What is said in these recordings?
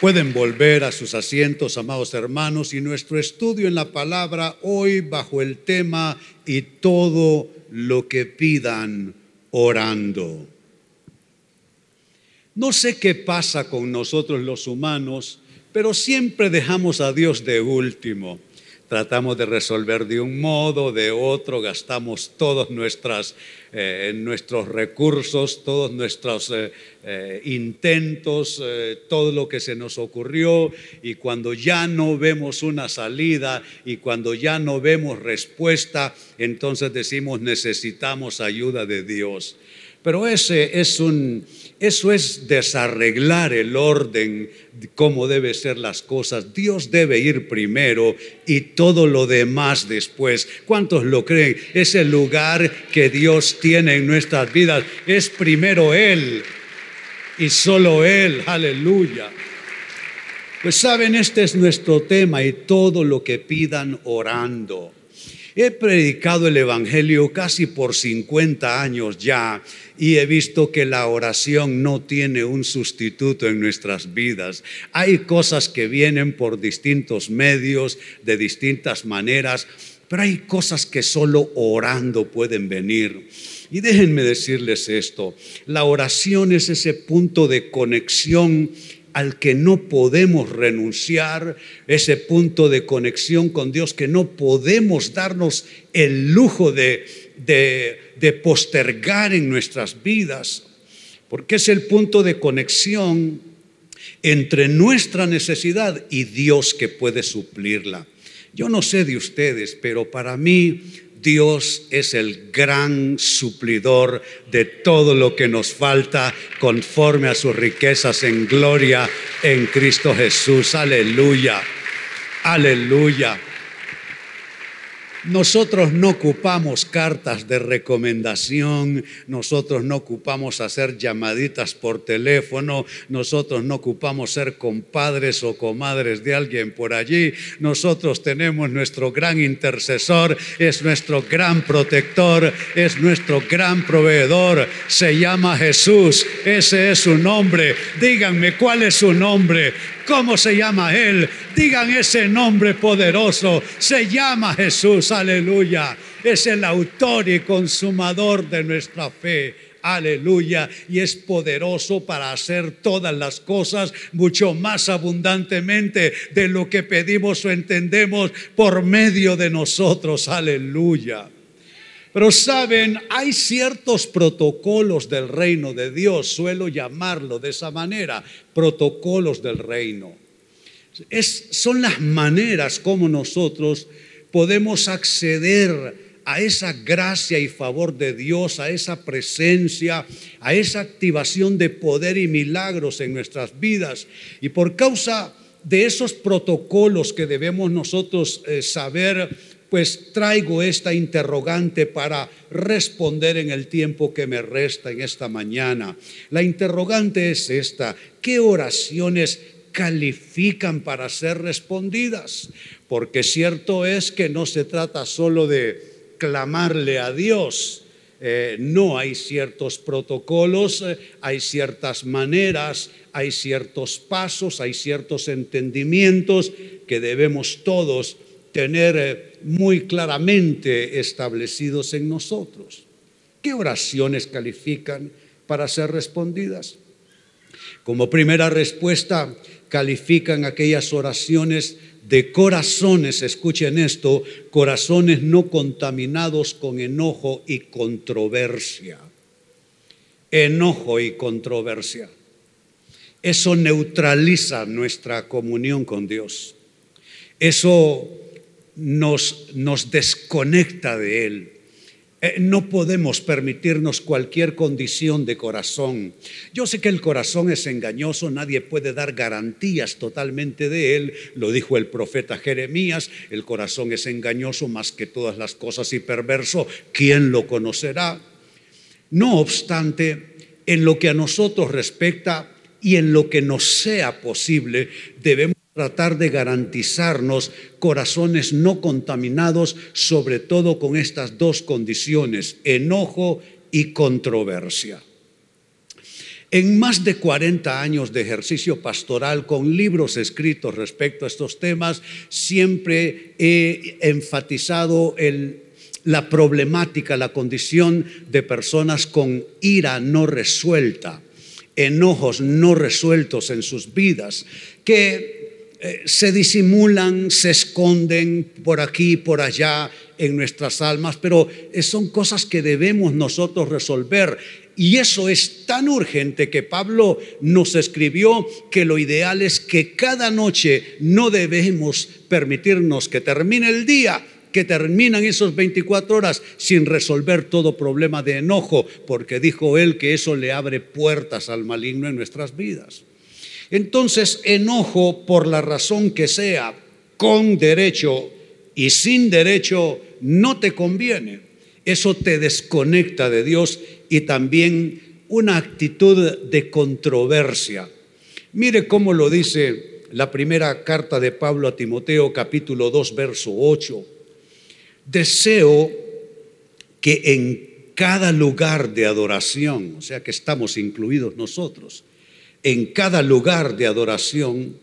Pueden volver a sus asientos, amados hermanos, y nuestro estudio en la palabra hoy bajo el tema y todo lo que pidan orando. No sé qué pasa con nosotros los humanos, pero siempre dejamos a Dios de último tratamos de resolver de un modo, de otro, gastamos todos nuestras, eh, nuestros recursos, todos nuestros eh, eh, intentos, todo lo que se nos ocurrió y cuando ya no vemos una salida y cuando ya no vemos respuesta, entonces decimos necesitamos ayuda de Dios. Pero ese es un, eso es desarreglar el orden, cómo deben ser las cosas. Dios debe ir primero y todo lo demás después. ¿Cuántos lo creen? Es el lugar que Dios tiene en nuestras vidas. Es primero Él y solo Él. Aleluya. Pues saben, este es nuestro tema y todo lo que pidan orando. He predicado el Evangelio casi por 50 años ya y he visto que la oración no tiene un sustituto en nuestras vidas. Hay cosas que vienen por distintos medios, de distintas maneras, pero hay cosas que solo orando pueden venir. Y déjenme decirles esto, la oración es ese punto de conexión al que no podemos renunciar, ese punto de conexión con Dios que no podemos darnos el lujo de, de, postergar en nuestras vidas, porque es el punto de conexión entre nuestra necesidad y Dios que puede suplirla. Yo no sé de ustedes, pero para mí Dios es el gran suplidor de todo lo que nos falta conforme a sus riquezas en gloria en Cristo Jesús. Aleluya. Aleluya. Nosotros no ocupamos cartas de recomendación, nosotros no ocupamos hacer llamaditas por teléfono, nosotros no ocupamos ser compadres o comadres de alguien por allí, nosotros tenemos nuestro gran intercesor, es nuestro gran protector, es nuestro gran proveedor, se llama Jesús, ese es su nombre, díganme cuál es su nombre, ¿Cómo se llama Él? Digan ese nombre poderoso. Se llama Jesús, aleluya. Es el autor y consumador de nuestra fe. Aleluya. Y es poderoso para hacer todas las cosas mucho más abundantemente de lo que pedimos o entendemos por medio de nosotros. Aleluya. Pero saben, hay ciertos protocolos del reino de Dios, suelo llamarlo de esa manera, protocolos del reino. Es, son las maneras como nosotros podemos acceder a esa gracia y favor de Dios, a esa presencia, a esa activación de poder y milagros en nuestras vidas. Y por causa de esos protocolos que debemos nosotros eh, saber pues traigo esta interrogante para responder en el tiempo que me resta en esta mañana. La interrogante es esta, ¿qué oraciones califican para ser respondidas? Porque cierto es que no se trata solo de clamarle a Dios, eh, no hay ciertos protocolos, eh, hay ciertas maneras, hay ciertos pasos, hay ciertos entendimientos que debemos todos tener eh, muy claramente establecidos en nosotros. ¿Qué oraciones califican para ser respondidas? Como primera respuesta, califican aquellas oraciones de corazones, escuchen esto, corazones no contaminados con enojo y controversia. Enojo y controversia. Eso neutraliza nuestra comunión con Dios. Eso nos, nos desconecta de Él. Eh, no podemos permitirnos cualquier condición de corazón. Yo sé que el corazón es engañoso, nadie puede dar garantías totalmente de él. Lo dijo el profeta Jeremías, el corazón es engañoso más que todas las cosas y perverso. ¿Quién lo conocerá? No obstante, en lo que a nosotros respecta y en lo que nos sea posible, debemos tratar de garantizarnos corazones no contaminados, sobre todo con estas dos condiciones, enojo y controversia. En más de 40 años de ejercicio pastoral con libros escritos respecto a estos temas, siempre he enfatizado la problemática, la condición de personas con ira no resuelta, enojos no resueltos en sus vidas, que eh, se disimulan, se esconden por aquí, por allá en nuestras almas, pero son cosas que debemos nosotros resolver y eso es tan urgente que Pablo nos escribió que lo ideal es que cada noche no debemos permitirnos que termine el día que terminan esos 24 horas sin resolver todo problema de enojo, porque dijo él que eso le abre puertas al maligno en nuestras vidas. Entonces, enojo por la razón que sea, con derecho y sin derecho, no te conviene. Eso te desconecta de Dios y también una actitud de controversia. Mire cómo lo dice la primera carta de Pablo a Timoteo capítulo 2 verso 8. Deseo que en cada lugar de adoración, o sea que estamos incluidos nosotros, en cada lugar de adoración,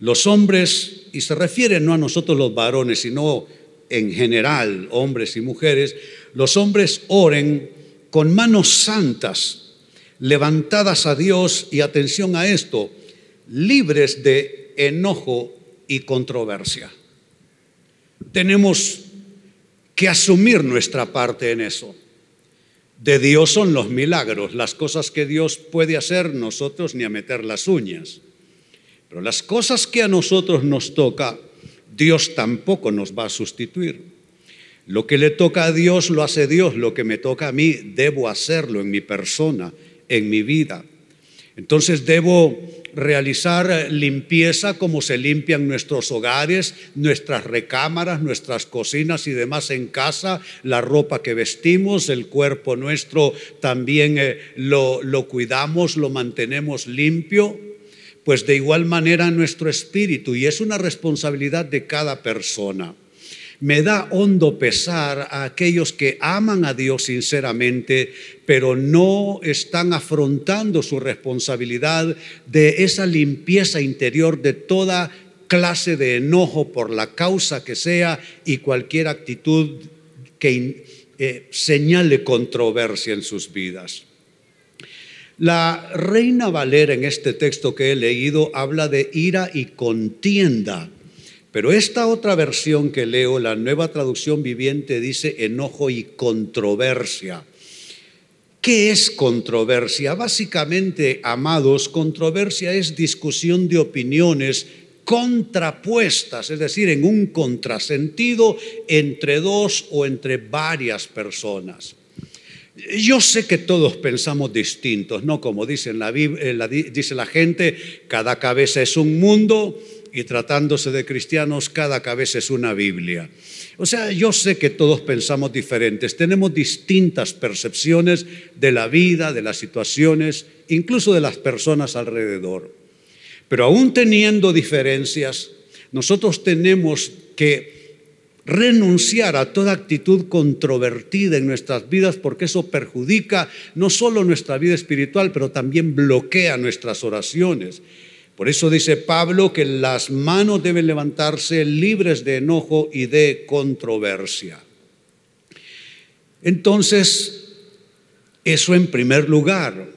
los hombres, y se refiere no a nosotros los varones, sino en general, hombres y mujeres, los hombres oren con manos santas, levantadas a Dios y atención a esto, libres de enojo y controversia. Tenemos que asumir nuestra parte en eso. De Dios son los milagros, las cosas que Dios puede hacer, nosotros ni a meter las uñas. Pero las cosas que a nosotros nos toca, Dios tampoco nos va a sustituir. Lo que le toca a Dios lo hace Dios, lo que me toca a mí debo hacerlo en mi persona, en mi vida. Entonces debo realizar limpieza como se limpian nuestros hogares, nuestras recámaras, nuestras cocinas y demás en casa, la ropa que vestimos, el cuerpo nuestro también eh, lo, lo cuidamos, lo mantenemos limpio, pues de igual manera nuestro espíritu y es una responsabilidad de cada persona me da hondo pesar a aquellos que aman a Dios sinceramente, pero no están afrontando su responsabilidad de esa limpieza interior de toda clase de enojo por la causa que sea y cualquier actitud que eh, señale controversia en sus vidas. La reina Valera en este texto que he leído habla de ira y contienda pero esta otra versión que leo, la nueva traducción viviente, dice enojo y controversia. ¿Qué es controversia? Básicamente, amados, controversia es discusión de opiniones contrapuestas, es decir, en un contrasentido entre dos o entre varias personas. Yo sé que todos pensamos distintos, ¿no? Como la, dice la gente, cada cabeza es un mundo y tratándose de cristianos, cada cabeza es una Biblia. O sea, yo sé que todos pensamos diferentes, tenemos distintas percepciones de la vida, de las situaciones, incluso de las personas alrededor. Pero aún teniendo diferencias, nosotros tenemos que renunciar a toda actitud controvertida en nuestras vidas porque eso perjudica no solo nuestra vida espiritual, pero también bloquea nuestras oraciones. Por eso dice Pablo que las manos deben levantarse libres de enojo y de controversia. Entonces, eso en primer lugar.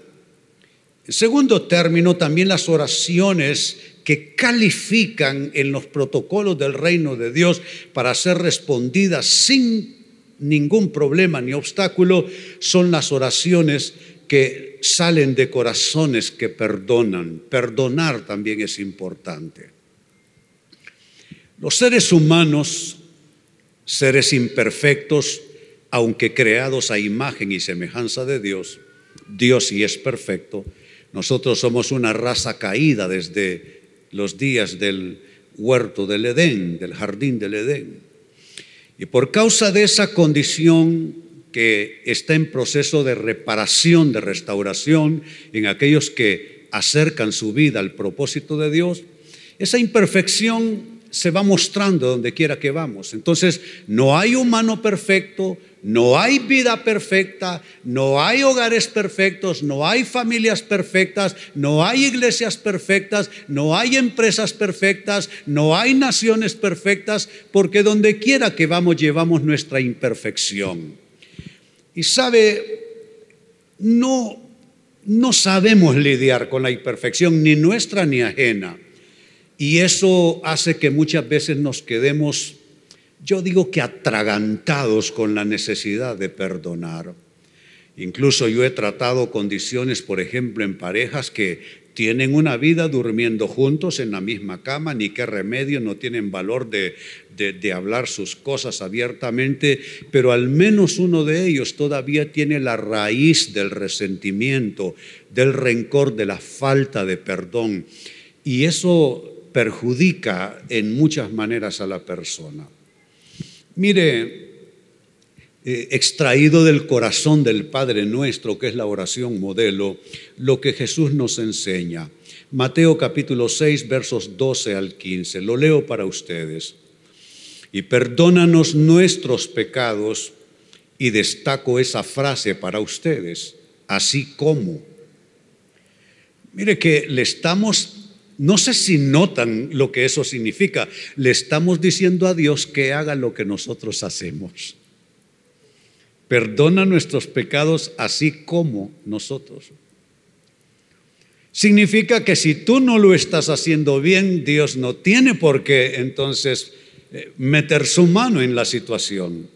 En segundo término, también las oraciones que califican en los protocolos del reino de Dios para ser respondidas sin ningún problema ni obstáculo son las oraciones que salen de corazones que perdonan. Perdonar también es importante. Los seres humanos, seres imperfectos, aunque creados a imagen y semejanza de Dios, Dios sí es perfecto, nosotros somos una raza caída desde los días del huerto del Edén, del jardín del Edén. Y por causa de esa condición que está en proceso de reparación, de restauración en aquellos que acercan su vida al propósito de Dios, esa imperfección se va mostrando donde quiera que vamos. Entonces, no hay humano perfecto, No hay vida perfecta, no hay hogares perfectos, no hay familias perfectas, no hay iglesias perfectas, no hay empresas perfectas, no hay naciones perfectas, porque donde quiera que vamos llevamos nuestra imperfección. Y sabe, no, no sabemos lidiar con la imperfección, ni nuestra ni ajena. Y eso hace que muchas veces nos quedemos yo digo que atragantados con la necesidad de perdonar. Incluso yo he tratado condiciones, por ejemplo, en parejas que tienen una vida durmiendo juntos en la misma cama, ni qué remedio, no tienen valor de, de, hablar sus cosas abiertamente, pero al menos uno de ellos todavía tiene la raíz del resentimiento, del rencor, de la falta de perdón. Y eso perjudica en muchas maneras a la persona. Mire, eh, extraído del corazón del Padre nuestro, que es la oración modelo, lo que Jesús nos enseña. Mateo capítulo 6, versos 12 al 15. Lo leo para ustedes. Y perdónanos nuestros pecados, y destaco esa frase para ustedes, así como. Mire que le estamos no sé si notan lo que eso significa. Le estamos diciendo a Dios que haga lo que nosotros hacemos. Perdona nuestros pecados así como nosotros. Significa que si tú no lo estás haciendo bien, Dios no tiene por qué entonces eh, meter su mano en la situación.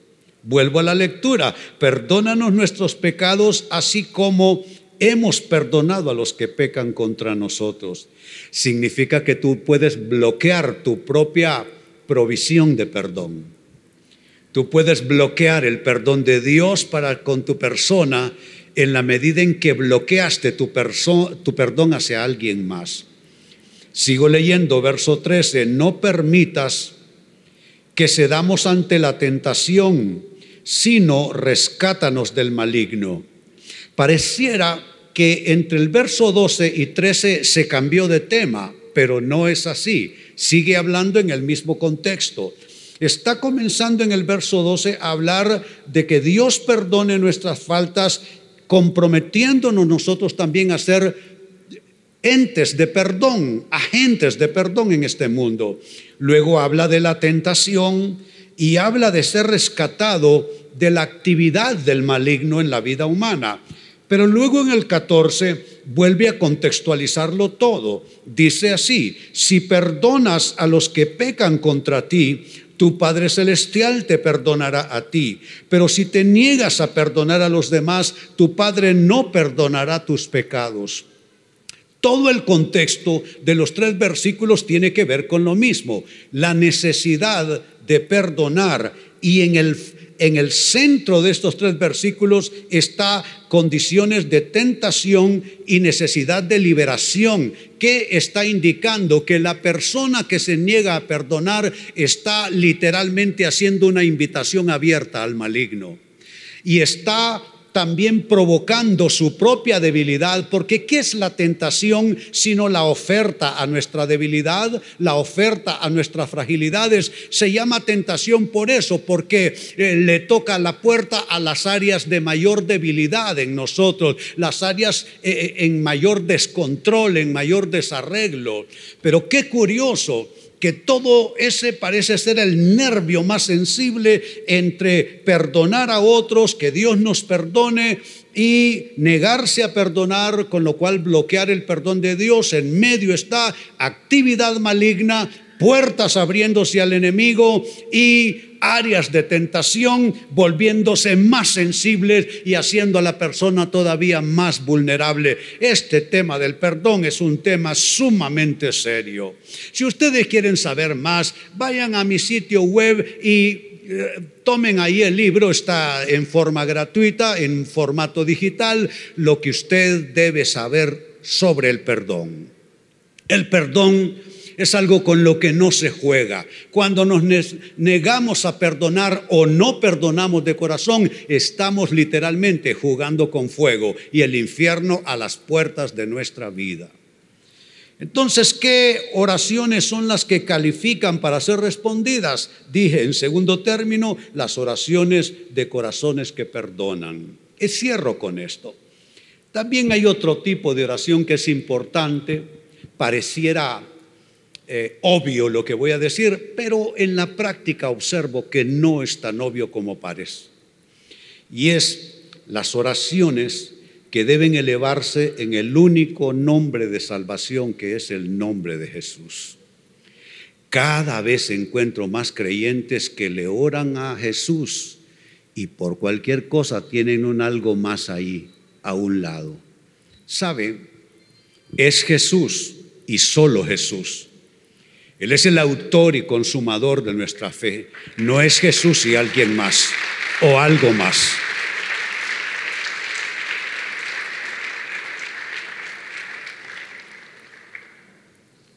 Vuelvo a la lectura. Perdónanos nuestros pecados así como hemos perdonado a los que pecan contra nosotros significa que tú puedes bloquear tu propia provisión de perdón. Tú puedes bloquear el perdón de Dios para con tu persona en la medida en que bloqueaste tu, perdón hacia alguien más. Sigo leyendo verso 13, no permitas que cedamos ante la tentación, sino rescátanos del maligno. Pareciera que entre el verso 12 y 13 se cambió de tema, pero no es así. Sigue hablando en el mismo contexto. Está comenzando en el verso 12 a hablar de que Dios perdone nuestras faltas, comprometiéndonos nosotros también a ser entes de perdón, agentes de perdón en este mundo. Luego habla de la tentación y habla de ser rescatado de la actividad del maligno en la vida humana. Pero luego en el 14 vuelve a contextualizarlo todo. Dice así, si perdonas a los que pecan contra ti, tu Padre Celestial te perdonará a ti. Pero si te niegas a perdonar a los demás, tu Padre no perdonará tus pecados. Todo el contexto de los tres versículos tiene que ver con lo mismo, la necesidad de perdonar y en el en el centro de estos tres versículos está condiciones de tentación y necesidad de liberación, que está indicando que la persona que se niega a perdonar está literalmente haciendo una invitación abierta al maligno. Y está también provocando su propia debilidad, porque ¿qué es la tentación sino la oferta a nuestra debilidad, la oferta a nuestras fragilidades? Se llama tentación por eso, porque eh, le toca la puerta a las áreas de mayor debilidad en nosotros, las áreas eh, eh, en mayor descontrol, en mayor desarreglo. Pero qué curioso que todo ese parece ser el nervio más sensible entre perdonar a otros, que Dios nos perdone y negarse a perdonar, con lo cual bloquear el perdón de Dios. En medio está actividad maligna, puertas abriéndose al enemigo y áreas de tentación volviéndose más sensibles y haciendo a la persona todavía más vulnerable. Este tema del perdón es un tema sumamente serio. Si ustedes quieren saber más, vayan a mi sitio web y eh, tomen ahí el libro, está en forma gratuita, en formato digital, lo que usted debe saber sobre el perdón. El perdón es algo con lo que no se juega. Cuando nos negamos a perdonar o no perdonamos de corazón, estamos literalmente jugando con fuego y el infierno a las puertas de nuestra vida. Entonces, ¿qué oraciones son las que califican para ser respondidas? Dije, en segundo término, las oraciones de corazones que perdonan. Y cierro con esto. También hay otro tipo de oración que es importante, pareciera eh, obvio lo que voy a decir, pero en la práctica observo que no es tan obvio como parece. Y es las oraciones que deben elevarse en el único nombre de salvación que es el nombre de Jesús. Cada vez encuentro más creyentes que le oran a Jesús y por cualquier cosa tienen un algo más ahí, a un lado. ¿Sabe? Es Jesús y solo Jesús. Él es el autor y consumador de nuestra fe. No es Jesús y alguien más o algo más.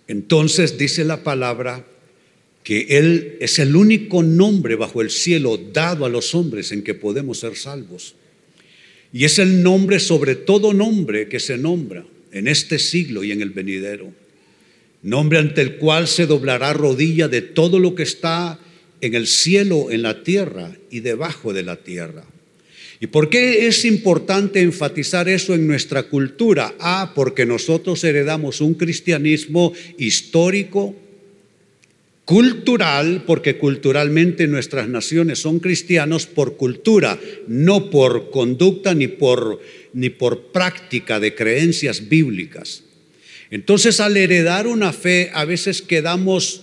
Entonces dice la palabra que Él es el único nombre bajo el cielo dado a los hombres en que podemos ser salvos. Y es el nombre sobre todo nombre que se nombra en este siglo y en el venidero. Nombre ante el cual se doblará rodilla de todo lo que está en el cielo, en la tierra y debajo de la tierra ¿Y por qué es importante enfatizar eso en nuestra cultura? Ah, porque nosotros heredamos un cristianismo histórico, cultural, porque culturalmente nuestras naciones son cristianos por cultura, no por conducta ni por, ni por práctica de creencias bíblicas. Entonces, al heredar una fe, a veces quedamos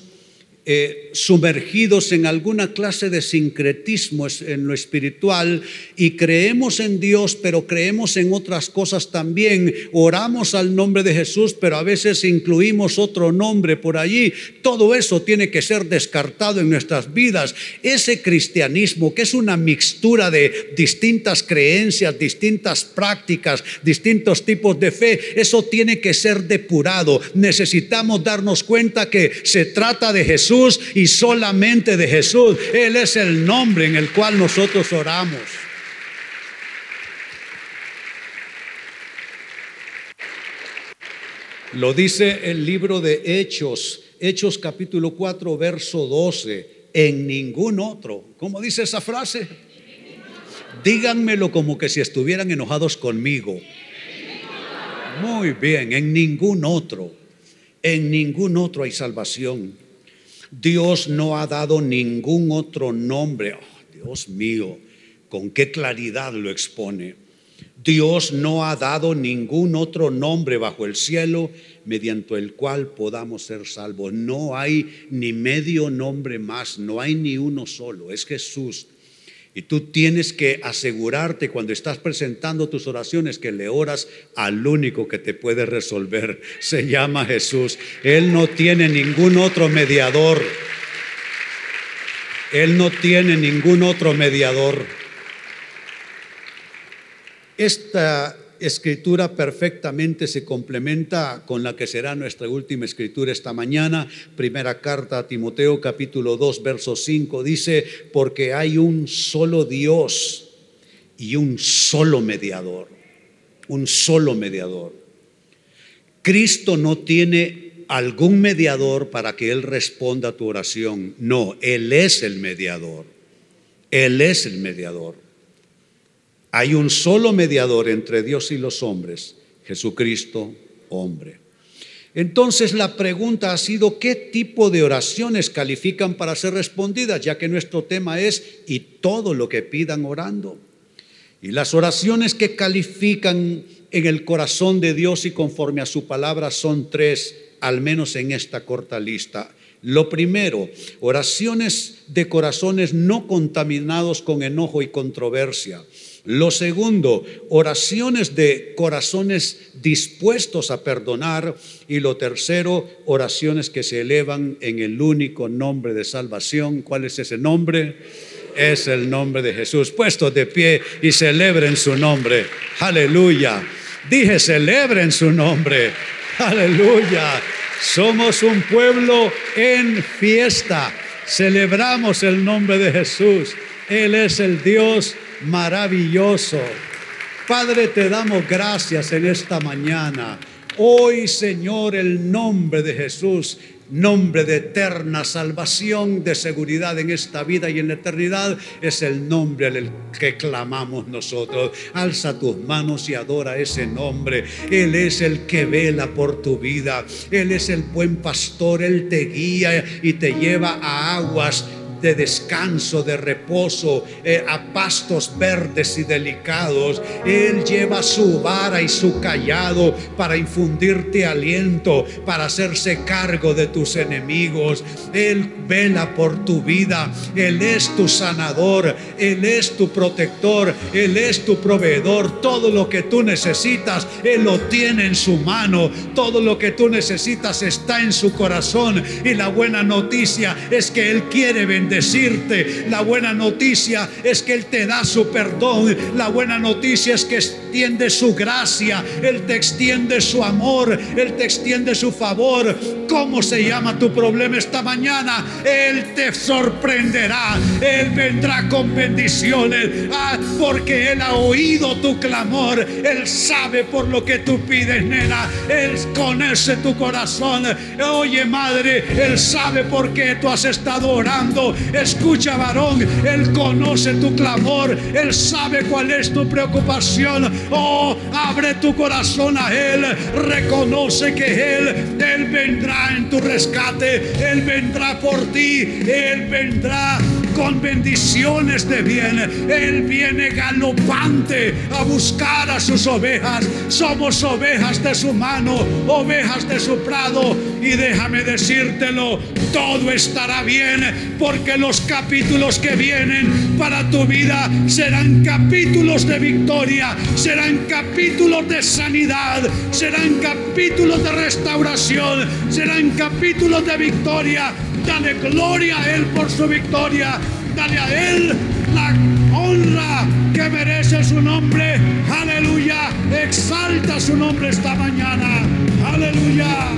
eh, sumergidos en alguna clase de sincretismo en lo espiritual y creemos en Dios, pero creemos en otras cosas también. Oramos al nombre de Jesús, pero a veces incluimos otro nombre por allí. Todo eso tiene que ser descartado en nuestras vidas. Ese cristianismo, que es una mixtura de distintas creencias, distintas prácticas, distintos tipos de fe, eso tiene que ser depurado. Necesitamos darnos cuenta que se trata de Jesús y solamente de Jesús. Él es el nombre en el cual nosotros oramos. Lo dice el libro de Hechos, Hechos capítulo 4, verso 12. En ningún otro. ¿Cómo dice esa frase? Díganmelo como que si estuvieran enojados conmigo. Muy bien, en ningún otro. En ningún otro hay salvación. Dios no ha dado ningún otro nombre. Oh, Dios mío, con qué claridad lo expone. Dios no ha dado ningún otro nombre bajo el cielo mediante el cual podamos ser salvos. No hay ni medio nombre más, no hay ni uno solo, es Jesús. Y tú tienes que asegurarte cuando estás presentando tus oraciones que le oras al único que te puede resolver. Se llama Jesús. Él no tiene ningún otro mediador. Él no tiene ningún otro mediador. Esta escritura perfectamente se complementa con la que será nuestra última escritura esta mañana. Primera carta a Timoteo capítulo 2 verso 5 dice, porque hay un solo Dios y un solo mediador, un solo mediador. Cristo no tiene algún mediador para que Él responda a tu oración. No, Él es el mediador. Él es el mediador. Hay un solo mediador entre Dios y los hombres, Jesucristo, hombre. Entonces la pregunta ha sido, ¿qué tipo de oraciones califican para ser respondidas? Ya que nuestro tema es, y todo lo que pidan orando. Y las oraciones que califican en el corazón de Dios y conforme a su palabra son tres, al menos en esta corta lista. Lo primero, oraciones de corazones no contaminados con enojo y controversia. Lo segundo, oraciones de corazones dispuestos a perdonar. Y lo tercero, oraciones que se elevan en el único nombre de salvación. ¿Cuál es ese nombre? Es el nombre de Jesús. Puestos de pie y celebren su nombre. Aleluya. Dije, celebren su nombre. Aleluya. Somos un pueblo en fiesta. Celebramos el nombre de Jesús. Él es el Dios maravilloso. Padre, te damos gracias en esta mañana. Hoy, Señor, el nombre de Jesús nombre de eterna salvación, de seguridad en esta vida y en la eternidad, es el nombre al que clamamos nosotros. Alza tus manos y adora ese nombre. Él es el que vela por tu vida. Él es el buen pastor. Él te guía y te lleva a aguas de descanso, de reposo, eh, a pastos verdes y delicados. Él lleva su vara y su callado para infundirte aliento, para hacerse cargo de tus enemigos. Él vela por tu vida. Él es tu sanador. Él es tu protector. Él es tu proveedor. Todo lo que tú necesitas, Él lo tiene en su mano. Todo lo que tú necesitas está en su corazón. Y la buena noticia es que Él quiere bendecir decirte La buena noticia es que Él te da su perdón. La buena noticia es que extiende su gracia. Él te extiende su amor. Él te extiende su favor. ¿Cómo se llama tu problema esta mañana? Él te sorprenderá. Él vendrá con bendiciones. Ah, porque Él ha oído tu clamor. Él sabe por lo que tú pides, nena. Él conoce tu corazón. Oye, madre, Él sabe por qué tú has estado orando. Escucha, varón, Él conoce tu clamor, Él sabe cuál es tu preocupación. Oh, abre tu corazón a Él, reconoce que Él, Él vendrá en tu rescate, Él vendrá por ti, Él vendrá con bendiciones de bien. Él viene galopante a buscar a sus ovejas. Somos ovejas de su mano, ovejas de su prado. Y déjame decírtelo, todo estará bien porque los capítulos que vienen para tu vida serán capítulos de victoria, serán capítulos de sanidad, serán capítulos de restauración, serán capítulos de victoria Dale gloria a Él por su victoria. Dale a Él la honra que merece su nombre. Aleluya. Exalta su nombre esta mañana. Aleluya.